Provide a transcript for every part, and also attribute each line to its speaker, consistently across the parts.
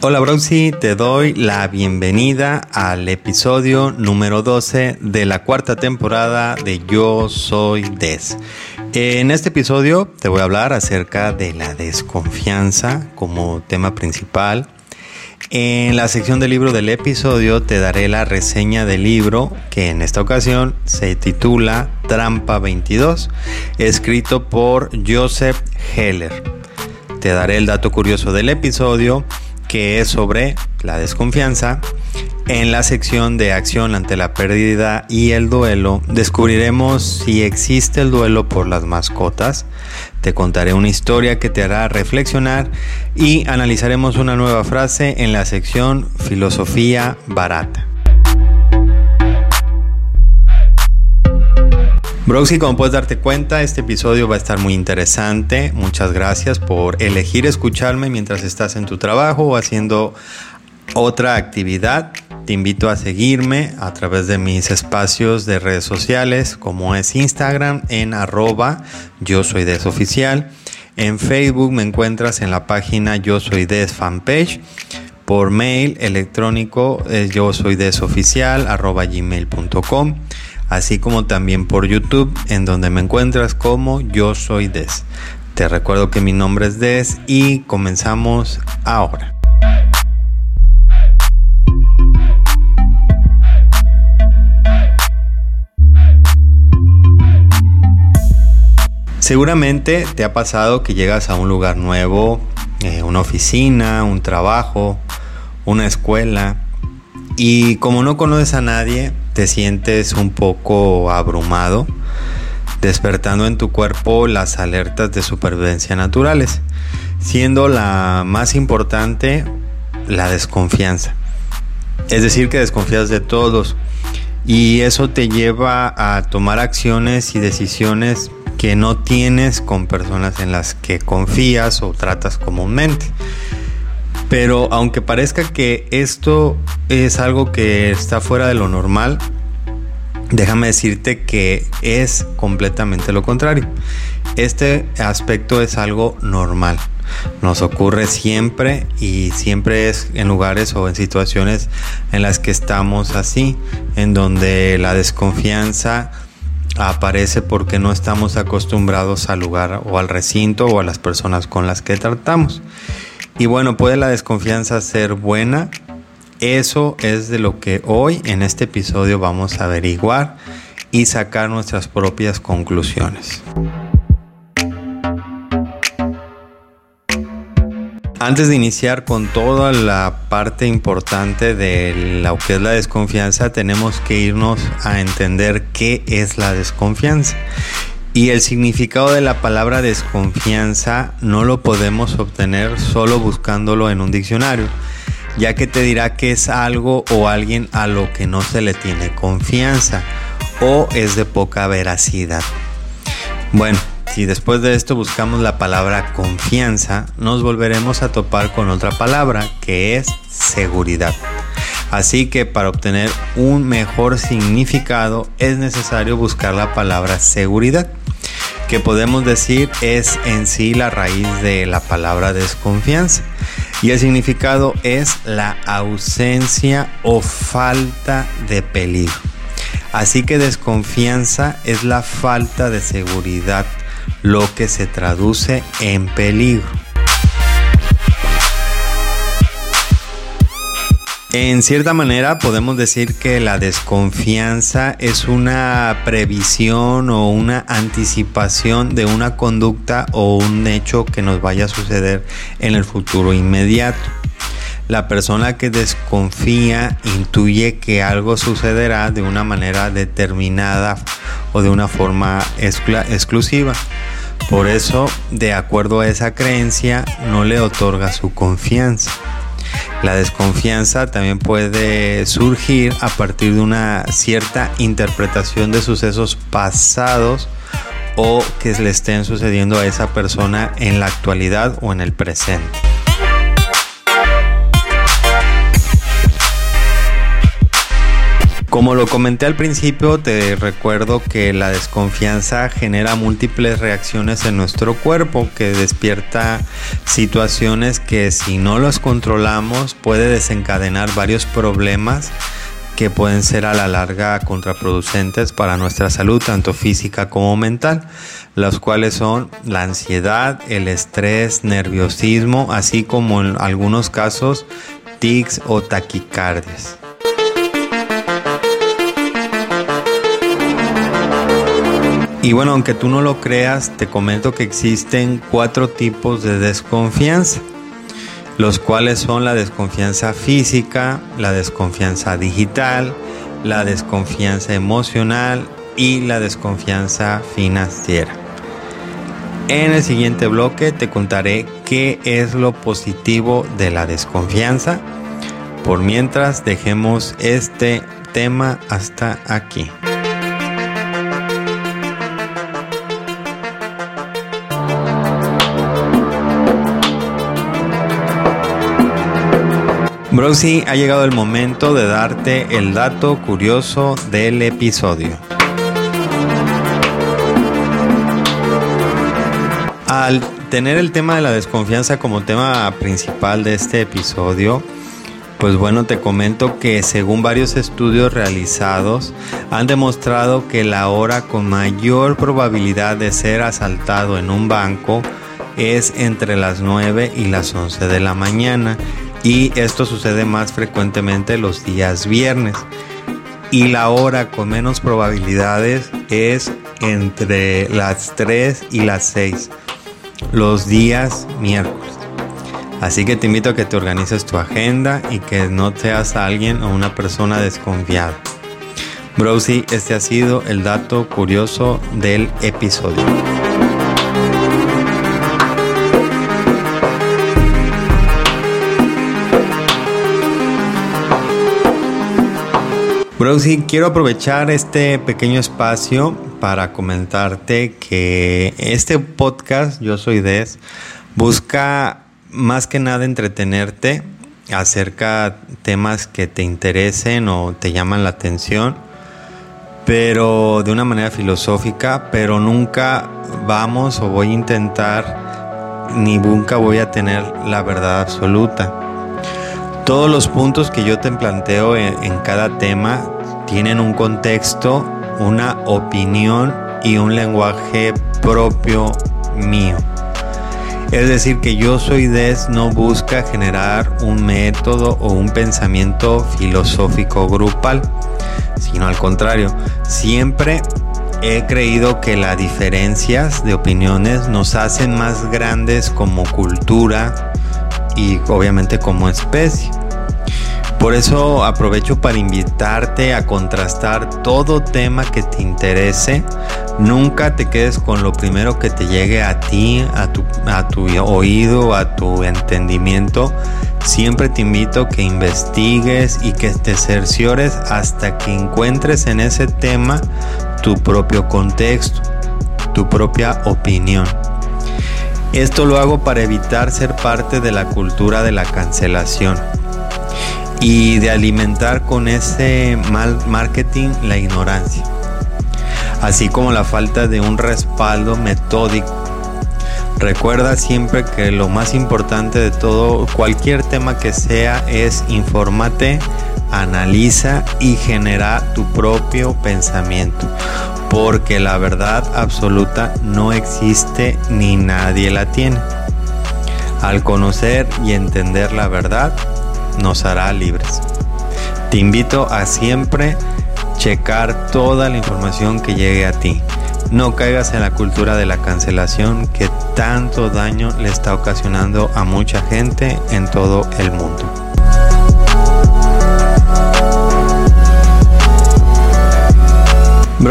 Speaker 1: Hola Broxy, te doy la bienvenida al episodio número 12 de la cuarta temporada de Yo Soy Des. En este episodio te voy a hablar acerca de la desconfianza como tema principal. En la sección del libro del episodio te daré la reseña del libro que en esta ocasión se titula Trampa 22, escrito por Joseph Heller. Te daré el dato curioso del episodio que es sobre la desconfianza. En la sección de acción ante la pérdida y el duelo, descubriremos si existe el duelo por las mascotas. Te contaré una historia que te hará reflexionar y analizaremos una nueva frase en la sección Filosofía Barata. Broxy, como puedes darte cuenta, este episodio va a estar muy interesante. Muchas gracias por elegir escucharme mientras estás en tu trabajo o haciendo otra actividad. Te invito a seguirme a través de mis espacios de redes sociales, como es Instagram en arroba yo soy desoficial. En Facebook me encuentras en la página yo soy des fanpage. Por mail electrónico es yo soy desoficial así como también por YouTube, en donde me encuentras como Yo Soy Des. Te recuerdo que mi nombre es Des y comenzamos ahora. Seguramente te ha pasado que llegas a un lugar nuevo, eh, una oficina, un trabajo, una escuela, y como no conoces a nadie, te sientes un poco abrumado, despertando en tu cuerpo las alertas de supervivencia naturales, siendo la más importante la desconfianza. Es decir, que desconfías de todos y eso te lleva a tomar acciones y decisiones que no tienes con personas en las que confías o tratas comúnmente. Pero aunque parezca que esto es algo que está fuera de lo normal, déjame decirte que es completamente lo contrario. Este aspecto es algo normal. Nos ocurre siempre y siempre es en lugares o en situaciones en las que estamos así, en donde la desconfianza aparece porque no estamos acostumbrados al lugar o al recinto o a las personas con las que tratamos. Y bueno, ¿puede la desconfianza ser buena? Eso es de lo que hoy en este episodio vamos a averiguar y sacar nuestras propias conclusiones. Antes de iniciar con toda la parte importante de lo que es la desconfianza, tenemos que irnos a entender qué es la desconfianza. Y el significado de la palabra desconfianza no lo podemos obtener solo buscándolo en un diccionario, ya que te dirá que es algo o alguien a lo que no se le tiene confianza o es de poca veracidad. Bueno, si después de esto buscamos la palabra confianza, nos volveremos a topar con otra palabra que es seguridad. Así que para obtener un mejor significado es necesario buscar la palabra seguridad, que podemos decir es en sí la raíz de la palabra desconfianza. Y el significado es la ausencia o falta de peligro. Así que desconfianza es la falta de seguridad, lo que se traduce en peligro. En cierta manera podemos decir que la desconfianza es una previsión o una anticipación de una conducta o un hecho que nos vaya a suceder en el futuro inmediato. La persona que desconfía intuye que algo sucederá de una manera determinada o de una forma exclusiva. Por eso, de acuerdo a esa creencia, no le otorga su confianza. La desconfianza también puede surgir a partir de una cierta interpretación de sucesos pasados o que le estén sucediendo a esa persona en la actualidad o en el presente. Como lo comenté al principio, te recuerdo que la desconfianza genera múltiples reacciones en nuestro cuerpo que despierta situaciones que si no los controlamos puede desencadenar varios problemas que pueden ser a la larga contraproducentes para nuestra salud, tanto física como mental, los cuales son la ansiedad, el estrés, nerviosismo, así como en algunos casos tics o taquicardias. Y bueno, aunque tú no lo creas, te comento que existen cuatro tipos de desconfianza, los cuales son la desconfianza física, la desconfianza digital, la desconfianza emocional y la desconfianza financiera. En el siguiente bloque te contaré qué es lo positivo de la desconfianza. Por mientras, dejemos este tema hasta aquí. Broxy, ha llegado el momento de darte el dato curioso del episodio. Al tener el tema de la desconfianza como tema principal de este episodio, pues bueno, te comento que según varios estudios realizados han demostrado que la hora con mayor probabilidad de ser asaltado en un banco es entre las 9 y las 11 de la mañana y esto sucede más frecuentemente los días viernes. Y la hora con menos probabilidades es entre las 3 y las 6, los días miércoles. Así que te invito a que te organices tu agenda y que no seas alguien o una persona desconfiada. Browsy, este ha sido el dato curioso del episodio. Browsy, quiero aprovechar este pequeño espacio para comentarte que este podcast, Yo Soy Des, busca más que nada entretenerte acerca temas que te interesen o te llaman la atención, pero de una manera filosófica, pero nunca vamos o voy a intentar, ni nunca voy a tener la verdad absoluta. Todos los puntos que yo te planteo en, cada tema tienen un contexto, una opinión y un lenguaje propio mío. Es decir, que yo soy des no busca generar un método o un pensamiento filosófico grupal, sino al contrario, siempre he creído que las diferencias de opiniones nos hacen más grandes como cultura y obviamente como especie. Por eso aprovecho para invitarte a contrastar todo tema que te interese. Nunca te quedes con lo primero que te llegue a ti, a tu, a tu oído, a tu entendimiento. Siempre te invito a que investigues y que te cerciores hasta que encuentres en ese tema tu propio contexto, tu propia opinión. Esto lo hago para evitar ser parte de la cultura de la cancelación y de alimentar con ese mal marketing la ignorancia, así como la falta de un respaldo metódico. Recuerda siempre que lo más importante de todo, cualquier tema que sea, es infórmate, analiza y genera tu propio pensamiento. Porque la verdad absoluta no existe ni nadie la tiene. Al conocer y entender la verdad, nos hará libres. Te invito a siempre checar toda la información que llegue a ti. No caigas en la cultura de la cancelación que tanto daño le está ocasionando a mucha gente en todo el mundo.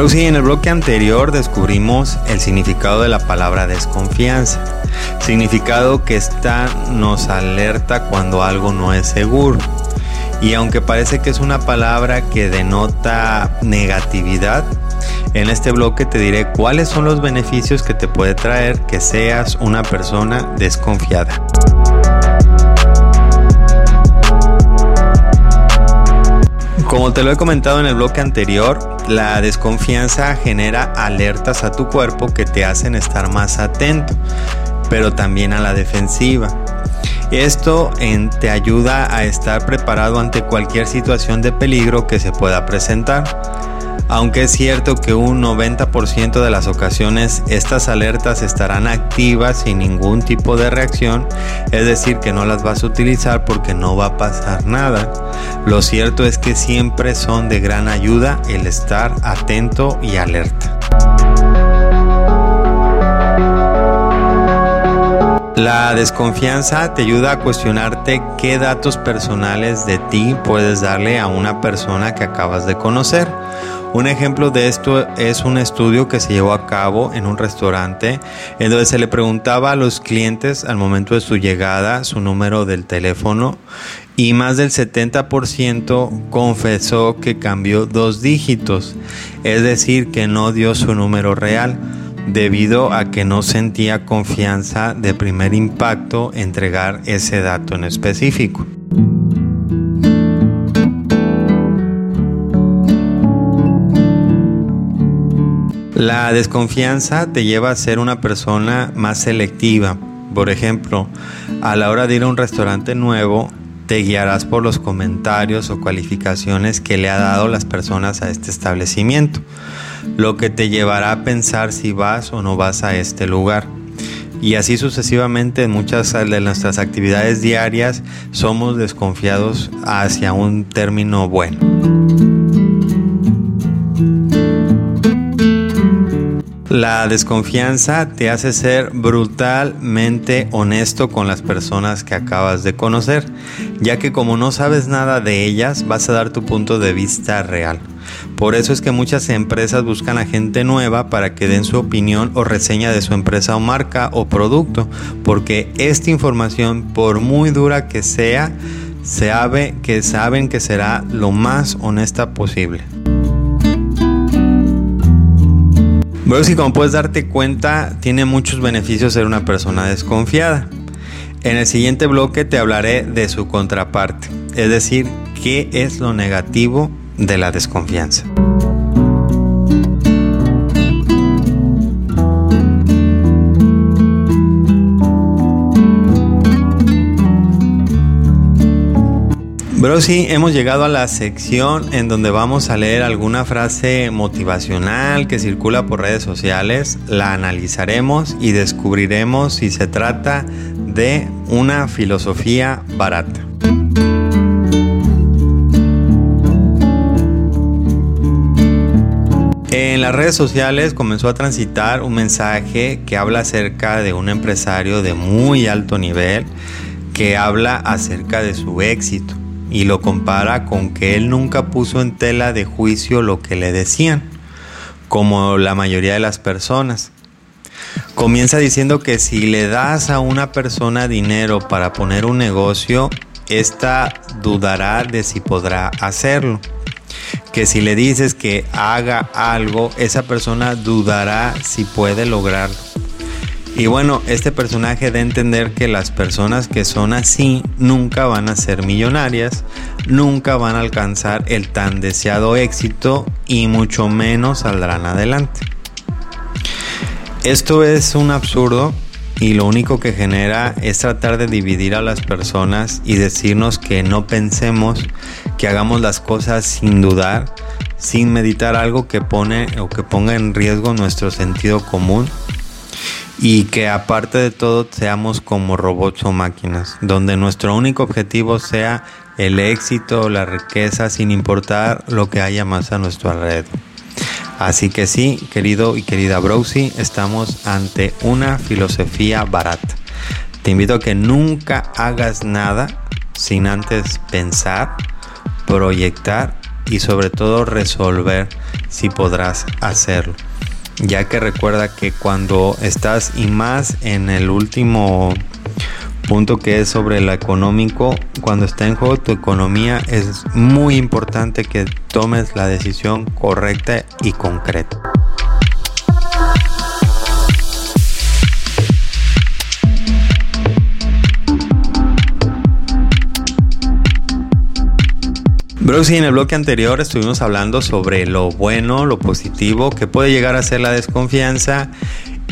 Speaker 1: Browsy, en el bloque anterior descubrimos el significado de la palabra desconfianza significado que está nos alerta cuando algo no es seguro. Y aunque parece que es una palabra que denota negatividad, en este bloque te diré cuáles son los beneficios que te puede traer que seas una persona desconfiada. Como te lo he comentado en el bloque anterior, la desconfianza genera alertas a tu cuerpo que te hacen estar más atento, pero también a la defensiva. Esto te ayuda a estar preparado ante cualquier situación de peligro que se pueda presentar. Aunque es cierto que un 90% de las ocasiones estas alertas estarán activas sin ningún tipo de reacción, es decir, que no las vas a utilizar porque no va a pasar nada. Lo cierto es que siempre son de gran ayuda el estar atento y alerta. La desconfianza te ayuda a cuestionarte qué datos personales de ti puedes darle a una persona que acabas de conocer. Un ejemplo de esto es un estudio que se llevó a cabo en un restaurante en donde se le preguntaba a los clientes al momento de su llegada su número del teléfono y más del 70% confesó que cambió dos dígitos, es decir, que no dio su número real debido a que no sentía confianza de primer impacto entregar ese dato en específico. La desconfianza te lleva a ser una persona más selectiva. Por ejemplo, a la hora de ir a un restaurante nuevo, te guiarás por los comentarios o cualificaciones que le ha dado las personas a este establecimiento, lo que te llevará a pensar si vas o no vas a este lugar. Y así sucesivamente en muchas de nuestras actividades diarias somos desconfiados hacia un término bueno. La desconfianza te hace ser brutalmente honesto con las personas que acabas de conocer, ya que como no sabes nada de ellas, vas a dar tu punto de vista real. Por eso es que muchas empresas buscan a gente nueva para que den su opinión o reseña de su empresa o marca o producto, porque esta información, por muy dura que sea, sabe que saben que será lo más honesta posible. Bueno, si como puedes darte cuenta, tiene muchos beneficios ser una persona desconfiada. En el siguiente bloque te hablaré de su contraparte, es decir, qué es lo negativo de la desconfianza. Pero sí, hemos llegado a la sección en donde vamos a leer alguna frase motivacional que circula por redes sociales, la analizaremos y descubriremos si se trata de una filosofía barata. En las redes sociales comenzó a transitar un mensaje que habla acerca de un empresario de muy alto nivel que habla acerca de su éxito y lo compara con que él nunca puso en tela de juicio lo que le decían, como la mayoría de las personas. Comienza diciendo que si le das a una persona dinero para poner un negocio, ésta dudará de si podrá hacerlo. Que si le dices que haga algo, esa persona dudará si puede lograrlo. Y bueno, este personaje a entender que las personas que son así nunca van a ser millonarias, nunca van a alcanzar el tan deseado éxito y mucho menos saldrán adelante. Esto es un absurdo y lo único que genera es tratar de dividir a las personas y decirnos que no pensemos, que hagamos las cosas sin dudar, sin meditar algo que pone o que ponga en riesgo nuestro sentido común y que aparte de todo seamos como robots o máquinas, donde nuestro único objetivo sea el éxito o la riqueza sin importar lo que haya más a nuestro alrededor. Así que sí, querido y querida Browsy, estamos ante una filosofía barata. Te invito a que nunca hagas nada sin antes pensar, proyectar y sobre todo resolver si podrás hacerlo ya que recuerda que cuando estás y más en el último punto que es sobre lo económico, cuando está en juego tu economía es muy importante que tomes la decisión correcta y concreta. Bruce, en el bloque anterior estuvimos hablando sobre lo bueno, lo positivo que puede llegar a ser la desconfianza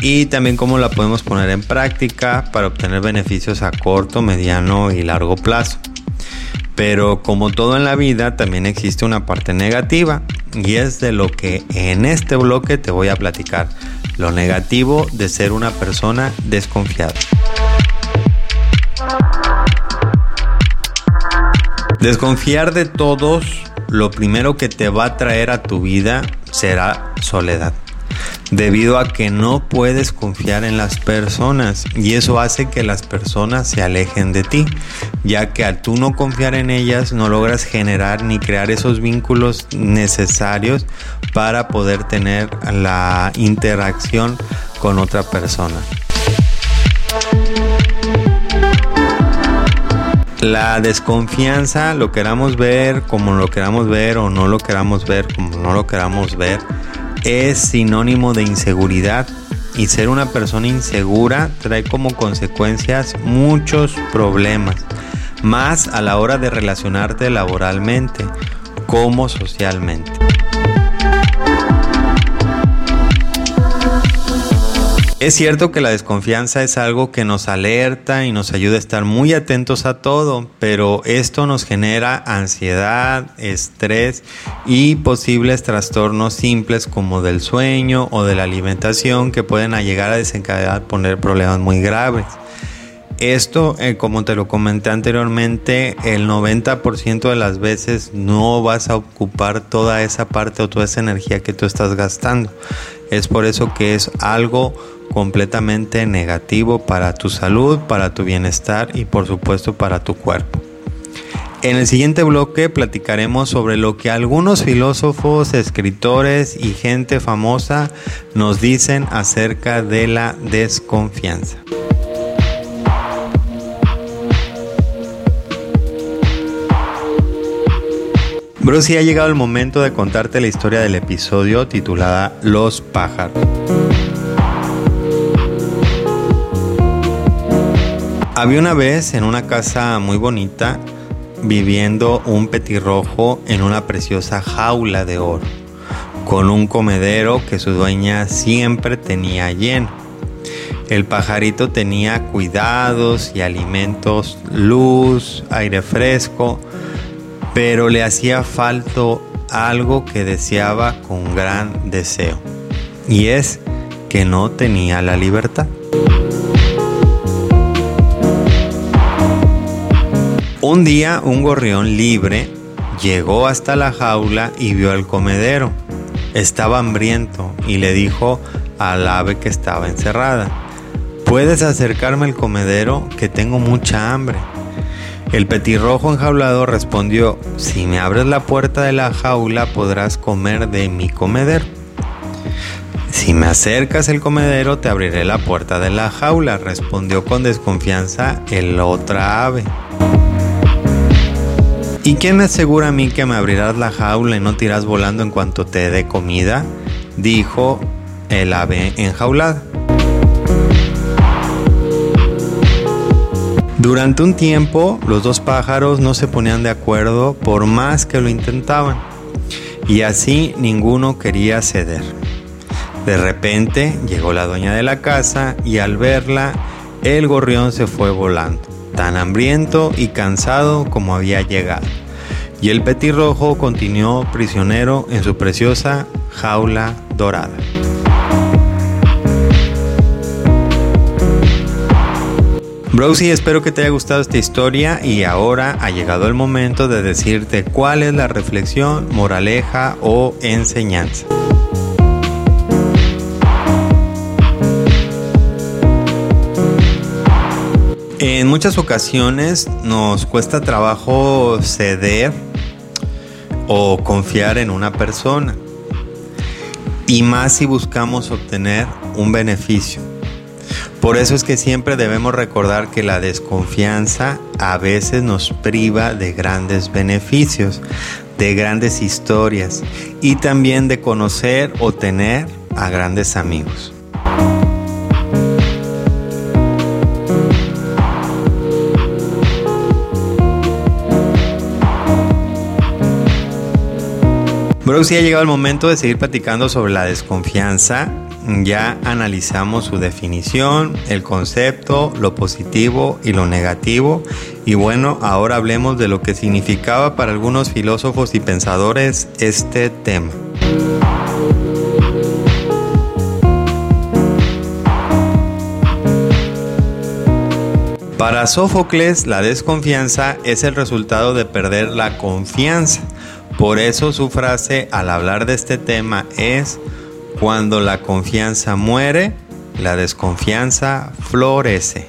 Speaker 1: y también cómo la podemos poner en práctica para obtener beneficios a corto, mediano y largo plazo. Pero como todo en la vida, también existe una parte negativa y es de lo que en este bloque te voy a platicar. Lo negativo de ser una persona desconfiada. Desconfiar de todos, lo primero que te va a traer a tu vida será soledad debido a que no puedes confiar en las personas y eso hace que las personas se alejen de ti, ya que al tú no confiar en ellas no logras generar ni crear esos vínculos necesarios para poder tener la interacción con otra persona. La desconfianza, lo queramos ver como lo queramos ver o no lo queramos ver como no lo queramos ver, es sinónimo de inseguridad y ser una persona insegura trae como consecuencias muchos problemas, más a la hora de relacionarte laboralmente como socialmente. Es cierto que la desconfianza es algo que nos alerta y nos ayuda a estar muy atentos a todo, pero esto nos genera ansiedad, estrés y posibles trastornos simples como del sueño o de la alimentación que pueden llegar a desencadenar poner problemas muy graves. Esto, eh, como te lo comenté anteriormente, el 90% de las veces no vas a ocupar toda esa parte o toda esa energía que tú estás gastando. Es por eso que es algo completamente negativo para tu salud, para tu bienestar y por supuesto para tu cuerpo. En el siguiente bloque platicaremos sobre lo que algunos filósofos, escritores y gente famosa nos dicen acerca de la desconfianza. Bruce, ha llegado el momento de contarte la historia del episodio titulada Los pájaros. Había una vez en una casa muy bonita viviendo un petirrojo en una preciosa jaula de oro, con un comedero que su dueña siempre tenía lleno. El pajarito tenía cuidados y alimentos, luz, aire fresco, pero le hacía falta algo que deseaba con gran deseo, y es que no tenía la libertad. Un día un gorrión libre llegó hasta la jaula y vio el comedero. Estaba hambriento y le dijo al ave que estaba encerrada, ¿puedes acercarme al comedero que tengo mucha hambre? El petirrojo enjaulado respondió, si me abres la puerta de la jaula podrás comer de mi comedero. Si me acercas el comedero te abriré la puerta de la jaula, respondió con desconfianza el otra ave. ¿Y quién me asegura a mí que me abrirás la jaula y no tiras volando en cuanto te dé comida? Dijo el ave enjaulada. Durante un tiempo los dos pájaros no se ponían de acuerdo por más que lo intentaban y así ninguno quería ceder. De repente llegó la dueña de la casa y al verla el gorrión se fue volando tan hambriento y cansado como había llegado. Y el petirrojo continuó prisionero en su preciosa jaula dorada. Browsy, espero que te haya gustado esta historia y ahora ha llegado el momento de decirte cuál es la reflexión, moraleja o enseñanza. En muchas ocasiones nos cuesta trabajo ceder o confiar en una persona. Y más si buscamos obtener un beneficio. Por eso es que siempre debemos recordar que la desconfianza a veces nos priva de grandes beneficios, de grandes historias y también de conocer o tener a grandes amigos. Bro, si ha llegado el momento de seguir platicando sobre la desconfianza. Ya analizamos su definición, el concepto, lo positivo y lo negativo. Y bueno, ahora hablemos de lo que significaba para algunos filósofos y pensadores este tema. Para Sófocles, la desconfianza es el resultado de perder la confianza por eso su frase al hablar de este tema es, cuando la confianza muere, la desconfianza florece.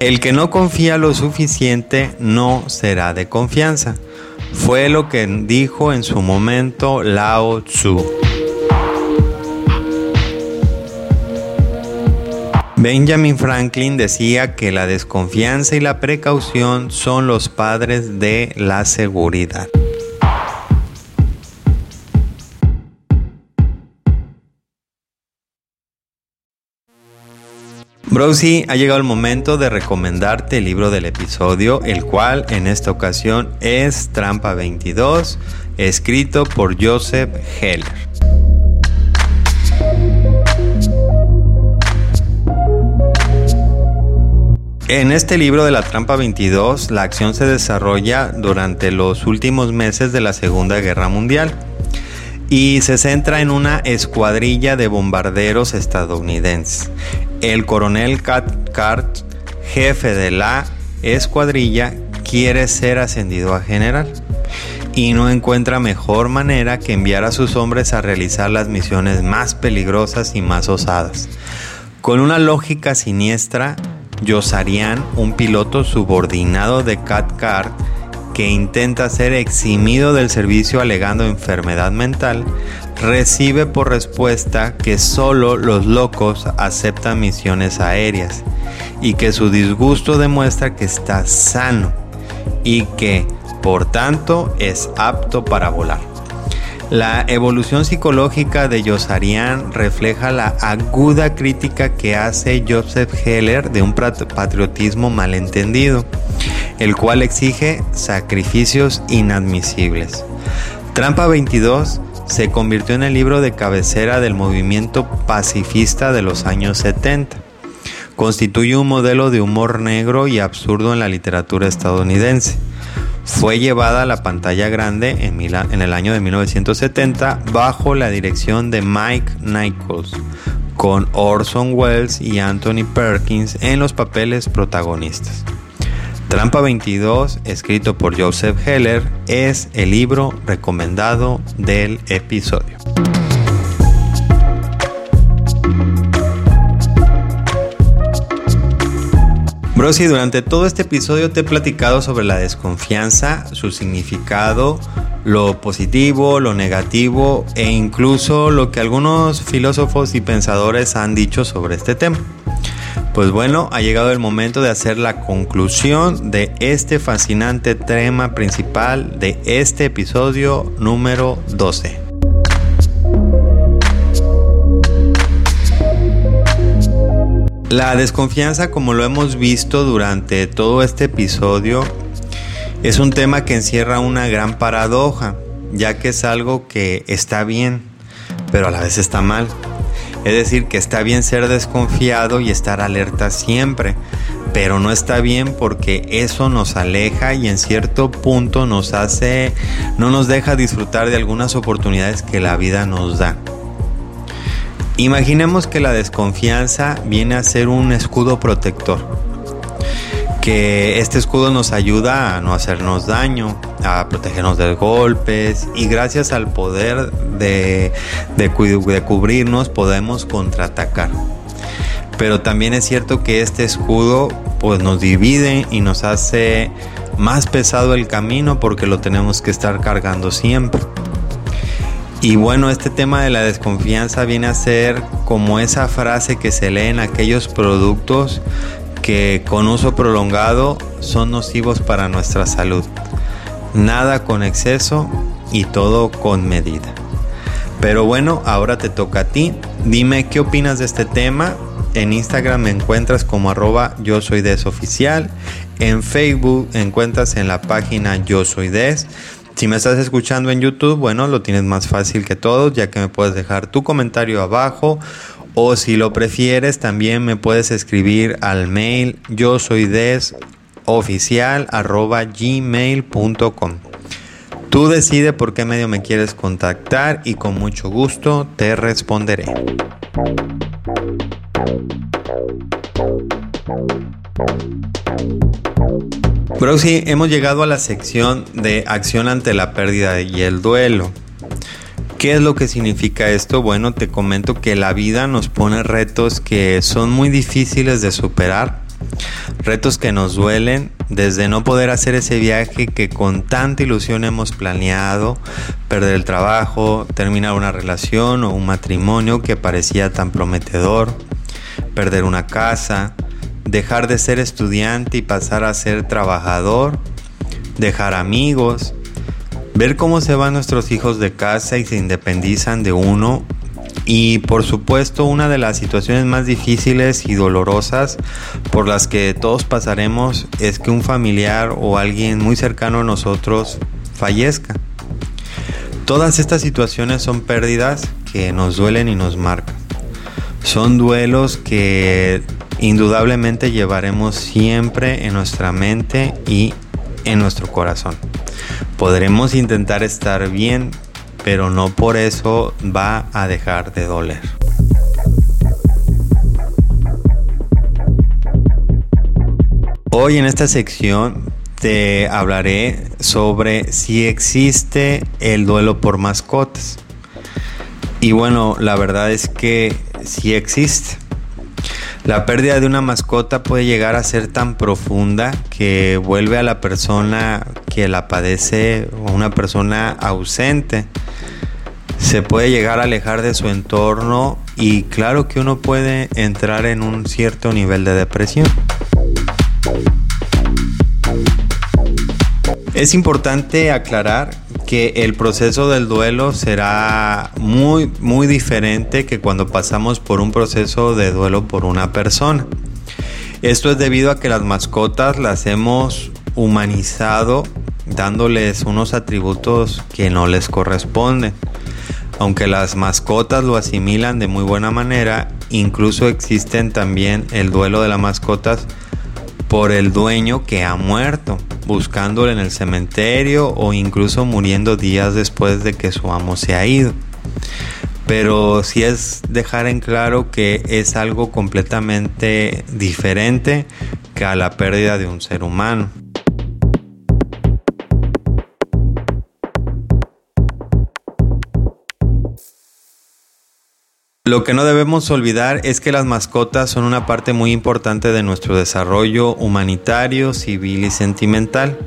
Speaker 1: El que no confía lo suficiente no será de confianza. Fue lo que dijo en su momento Lao Tzu. Benjamin Franklin decía que la desconfianza y la precaución son los padres de la seguridad. Brosy, ha llegado el momento de recomendarte el libro del episodio, el cual en esta ocasión es Trampa 22, escrito por Joseph Heller. En este libro de la Trampa 22, la acción se desarrolla durante los últimos meses de la Segunda Guerra Mundial y se centra en una escuadrilla de bombarderos estadounidenses. El coronel Cathcart, jefe de la escuadrilla, quiere ser ascendido a general y no encuentra mejor manera que enviar a sus hombres a realizar las misiones más peligrosas y más osadas. Con una lógica siniestra, Yosarian, un piloto subordinado de Cathcart que intenta ser eximido del servicio alegando enfermedad mental, recibe por respuesta que solo los locos aceptan misiones aéreas y que su disgusto demuestra que está sano y que, por tanto, es apto para volar. La evolución psicológica de Yosarian refleja la aguda crítica que hace Joseph Heller de un patriotismo malentendido, el cual exige sacrificios inadmisibles. Trampa 22 se convirtió en el libro de cabecera del movimiento pacifista de los años 70. Constituye un modelo de humor negro y absurdo en la literatura estadounidense fue llevada a la pantalla grande en, en, el año de 1970 bajo la dirección de Mike Nichols, con Orson Welles y Anthony Perkins en los papeles protagonistas. Trampa 22, escrito por Joseph Heller, es el libro recomendado del episodio. Brosi, durante todo este episodio te he platicado sobre la desconfianza, su significado, lo positivo, lo negativo e incluso lo que algunos filósofos y pensadores han dicho sobre este tema. Pues bueno, ha llegado el momento de hacer la conclusión de este fascinante tema principal de este episodio número 12. La desconfianza, como lo hemos visto durante todo este episodio, es un tema que encierra una gran paradoja, ya que es algo que está bien, pero a la vez está mal. Es decir, que está bien ser desconfiado y estar alerta siempre, pero no está bien porque eso nos aleja y en cierto punto nos hace, no nos deja disfrutar de algunas oportunidades que la vida nos da. Imaginemos que la desconfianza viene a ser un escudo protector, que este escudo nos ayuda a no hacernos daño, a protegernos de golpes y gracias al poder de, cubrirnos podemos contraatacar. Pero también es cierto que este escudo pues nos divide y nos hace más pesado el camino porque lo tenemos que estar cargando siempre. Y bueno, este tema de la desconfianza viene a ser como esa frase que se lee en aquellos productos que con uso prolongado son nocivos para nuestra salud. Nada con exceso y todo con medida. Pero bueno, ahora te toca a ti. Dime qué opinas de este tema En Instagram me encuentras como arroba yo soy desoficial. En Facebook encuentras en la página yo soy des. Si me estás escuchando en YouTube, bueno, lo tienes más fácil que todos, ya que me puedes dejar tu comentario abajo. O si lo prefieres, también me puedes escribir al mail yo soy des gmail.com. Tú decide por qué medio me quieres contactar y con mucho gusto te responderé. Sí, hemos llegado a la sección de acción ante la pérdida y el duelo. ¿Qué es lo que significa esto? Bueno, te comento que la vida nos pone retos que son muy difíciles de superar, retos que nos duelen, desde no poder hacer ese viaje que con tanta ilusión hemos planeado, perder el trabajo, terminar una relación o un matrimonio que parecía tan prometedor, perder una casa, dejar de ser estudiante y pasar a ser trabajador, dejar amigos, ver cómo se van nuestros hijos de casa y se independizan de uno. Y por supuesto una de las situaciones más difíciles y dolorosas por las que todos pasaremos es que un familiar o alguien muy cercano a nosotros fallezca. Todas estas situaciones son pérdidas que nos duelen y nos marcan. Son duelos que indudablemente llevaremos siempre en nuestra mente y en nuestro corazón. Podremos intentar estar bien, pero no por eso va a dejar de doler. Hoy en esta sección te hablaré sobre si existe el duelo por mascotas. Y bueno, la verdad es que sí existe. La pérdida de una mascota puede llegar a ser tan profunda que vuelve a la persona que la padece o una persona ausente. Se puede llegar a alejar de su entorno y claro que uno puede entrar en un cierto nivel de depresión. Es importante aclarar que el proceso del duelo será muy, muy diferente que cuando pasamos por un proceso de duelo por una persona. Esto es debido a que las mascotas las hemos humanizado dándoles unos atributos que no les corresponden. Aunque las mascotas lo asimilan de muy buena manera, incluso existen también el duelo de las mascotas por el dueño que ha muerto buscándole en el cementerio o incluso muriendo días después de que su amo se ha ido. Pero sí es dejar en claro que es algo completamente diferente que a la pérdida de un ser humano. Lo que no debemos olvidar es que las mascotas son una parte muy importante de nuestro desarrollo humanitario, civil y sentimental.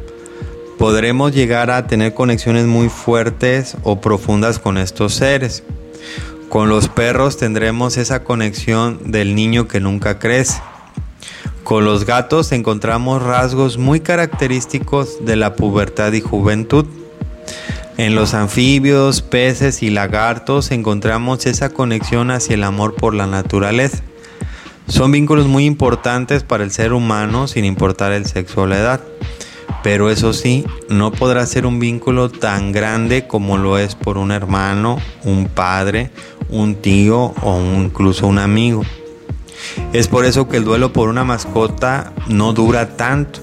Speaker 1: Podremos llegar a tener conexiones muy fuertes o profundas con estos seres. Con los perros tendremos esa conexión del niño que nunca crece. Con los gatos encontramos rasgos muy característicos de la pubertad y juventud. En los anfibios, peces y lagartos encontramos esa conexión hacia el amor por la naturaleza. Son vínculos muy importantes para el ser humano sin importar el sexo o la edad. Pero eso sí, no podrá ser un vínculo tan grande como lo es por un hermano, un padre, un tío o incluso un amigo. Es por eso que el duelo por una mascota no dura tanto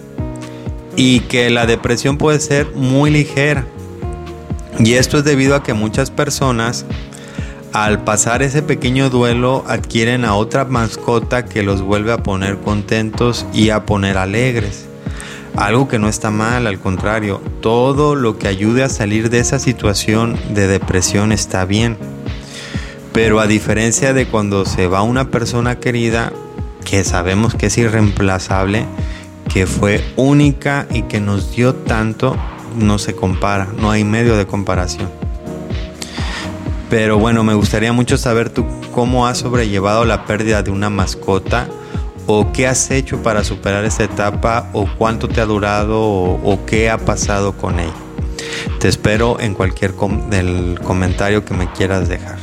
Speaker 1: y que la depresión puede ser muy ligera y esto es debido a que muchas personas al pasar ese pequeño duelo adquieren a otra mascota que los vuelve a poner contentos y a poner alegres. Algo que no está mal, al contrario, todo lo que ayude a salir de esa situación de depresión está bien. Pero a diferencia de cuando se va una persona querida, que sabemos que es irreemplazable, que fue única y que nos dio tanto, no se compara, no hay medio de comparación. Pero bueno, me gustaría mucho saber tú cómo has sobrellevado la pérdida de una mascota o qué has hecho para superar esa etapa o cuánto te ha durado o, qué ha pasado con ella. Te espero en cualquier comentario que me quieras dejar.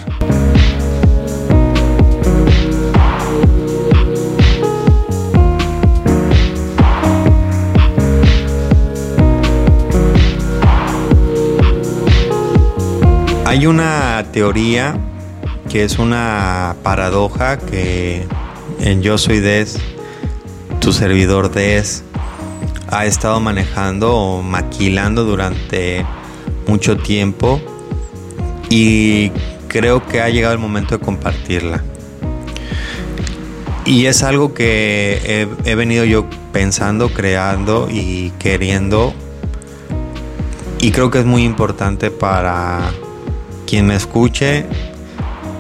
Speaker 1: Hay una teoría que es una paradoja que en Yo Soy Des, tu servidor Des, ha estado manejando o maquilando durante mucho tiempo y creo que ha llegado el momento de compartirla. Y es algo que he, venido yo pensando, creando y queriendo. Y creo que es muy importante para quien me escuche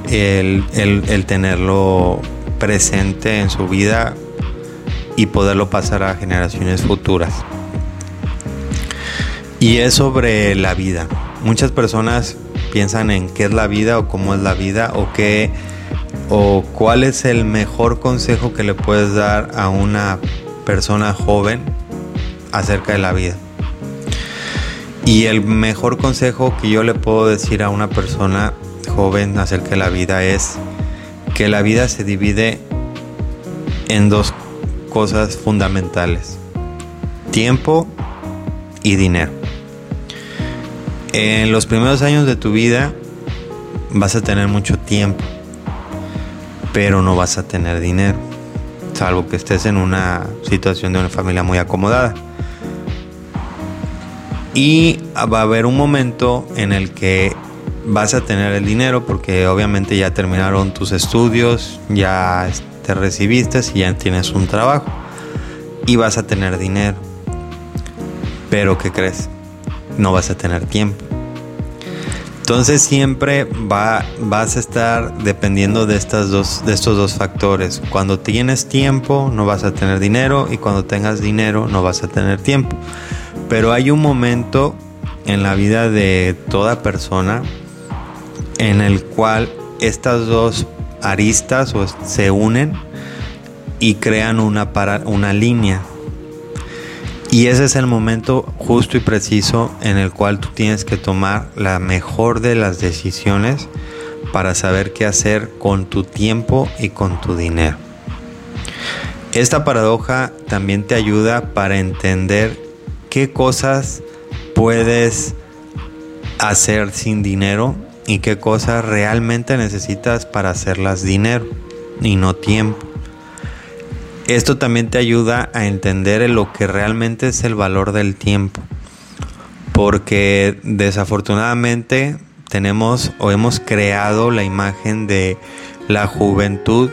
Speaker 1: el, el tenerlo presente en su vida y poderlo pasar a generaciones futuras. Y es sobre la vida. Muchas personas piensan en qué es la vida o cómo es la vida o qué o cuál es el mejor consejo que le puedes dar a una persona joven acerca de la vida. Y el mejor consejo que yo le puedo decir a una persona joven acerca de la vida es que la vida se divide en dos cosas fundamentales. Tiempo y dinero. En los primeros años de tu vida vas a tener mucho tiempo, pero no vas a tener dinero, salvo que estés en una situación de una familia muy acomodada. Y va a haber un momento en el que vas a tener el dinero porque obviamente ya terminaron tus estudios, ya te recibiste y ya tienes un trabajo y vas a tener dinero. Pero ¿qué crees? No vas a tener tiempo. Entonces siempre va, vas a estar dependiendo de, estas dos, de estos dos factores. Cuando tienes tiempo no vas a tener dinero y cuando tengas dinero no vas a tener tiempo. Pero hay un momento en la vida de toda persona en el cual estas dos aristas se unen y crean una, para, una línea. Y ese es el momento justo y preciso en el cual tú tienes que tomar la mejor de las decisiones para saber qué hacer con tu tiempo y con tu dinero. Esta paradoja también te ayuda para entender qué cosas puedes hacer sin dinero y qué cosas realmente necesitas para hacerlas dinero y no tiempo. Esto también te ayuda a entender lo que realmente es el valor del tiempo. Porque desafortunadamente tenemos o hemos creado la imagen de la juventud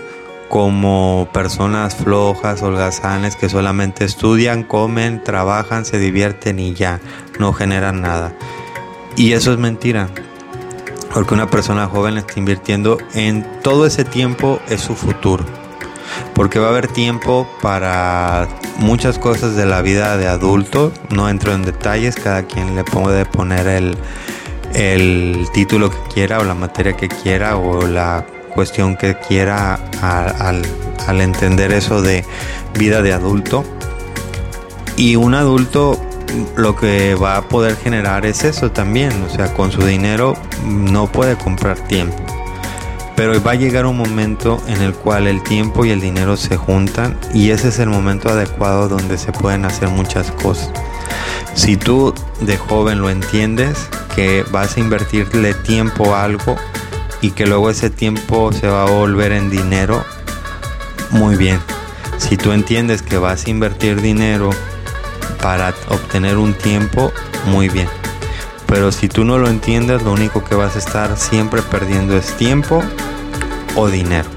Speaker 1: como personas flojas, holgazanes, que solamente estudian, comen, trabajan, se divierten y ya, no generan nada. Y eso es mentira. Porque una persona joven está invirtiendo en todo ese tiempo es su futuro. Porque va a haber tiempo para muchas cosas de la vida de adulto. No entro en detalles, cada quien le puede poner el, el título que quiera o la materia que quiera o la cuestión que quiera al, al entender eso de vida de adulto. Y un adulto lo que va a poder generar es eso también, o sea, con su dinero no puede comprar tiempo. Pero va a llegar un momento en el cual el tiempo y el dinero se juntan y ese es el momento adecuado donde se pueden hacer muchas cosas. Si tú de joven lo entiendes, que vas a invertirle tiempo a algo y que luego ese tiempo se va a volver en dinero, muy bien. Si tú entiendes que vas a invertir dinero para obtener un tiempo muy bien. Pero si tú no lo entiendes, lo único que vas a estar siempre perdiendo es tiempo o dinero.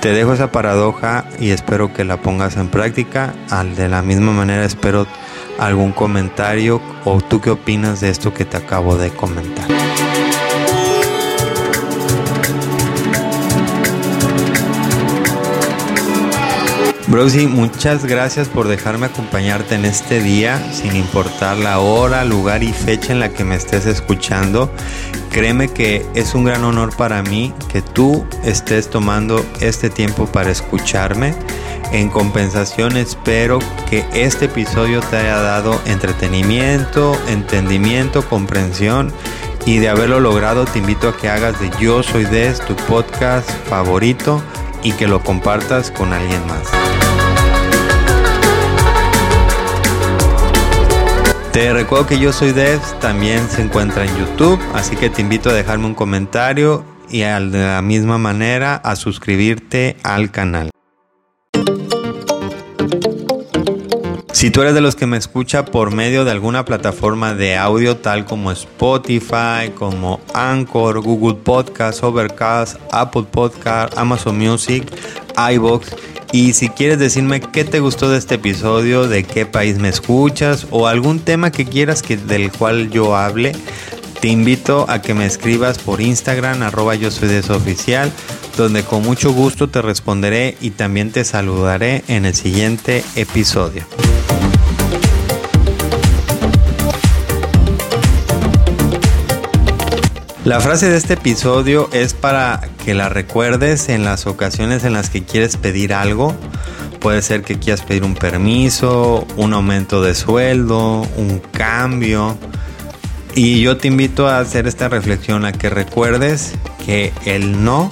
Speaker 1: Te dejo esa paradoja y espero que la pongas en práctica. Al de la misma manera espero algún comentario o tú qué opinas de esto que te acabo de comentar. Broxy, muchas gracias por dejarme acompañarte en este día, sin importar la hora, lugar y fecha en la que me estés escuchando. Créeme que es un gran honor para mí que tú estés tomando este tiempo para escucharme. En compensación espero que este episodio te haya dado entretenimiento, entendimiento, comprensión y de haberlo logrado te invito a que hagas de Yo Soy Des tu podcast favorito y que lo compartas con alguien más. Te recuerdo que yo soy Dev, también se encuentra en YouTube, así que te invito a dejarme un comentario y de la misma manera a suscribirte al canal. Si tú eres de los que me escucha por medio de alguna plataforma de audio tal como Spotify, como Anchor, Google Podcast, Overcast, Apple Podcast, Amazon Music, iBox, y si quieres decirme qué te gustó de este episodio, de qué país me escuchas o algún tema que quieras que, del cual yo hable, te invito a que me escribas por Instagram, arroba yo soy de oficial, donde con mucho gusto te responderé y también te saludaré en el siguiente episodio. La frase de este episodio es para que la recuerdes en las ocasiones en las que quieres pedir algo. Puede ser que quieras pedir un permiso, un aumento de sueldo, un cambio. Y yo te invito a hacer esta reflexión, a que recuerdes que el no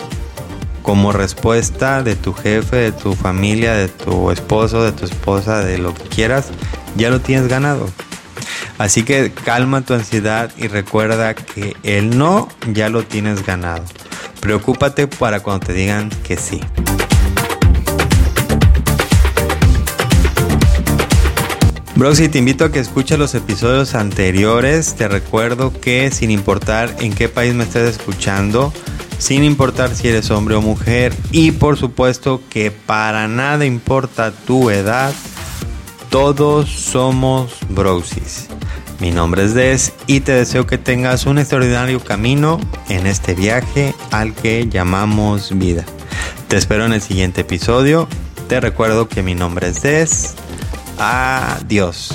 Speaker 1: como respuesta de tu jefe, de tu familia, de tu esposo, de tu esposa, de lo que quieras, ya lo tienes ganado. Así que calma tu ansiedad y recuerda que el no ya lo tienes ganado. Preocúpate para cuando te digan que sí. Broxy, te invito a que escuches los episodios anteriores. Te recuerdo que sin importar en qué país me estés escuchando, sin importar si eres hombre o mujer, y por supuesto que para nada importa tu edad, todos somos Broxys. Mi nombre es Des y te deseo que tengas un extraordinario camino en este viaje al que llamamos vida. Te espero en el siguiente episodio. Te recuerdo que mi nombre es Des. Adiós.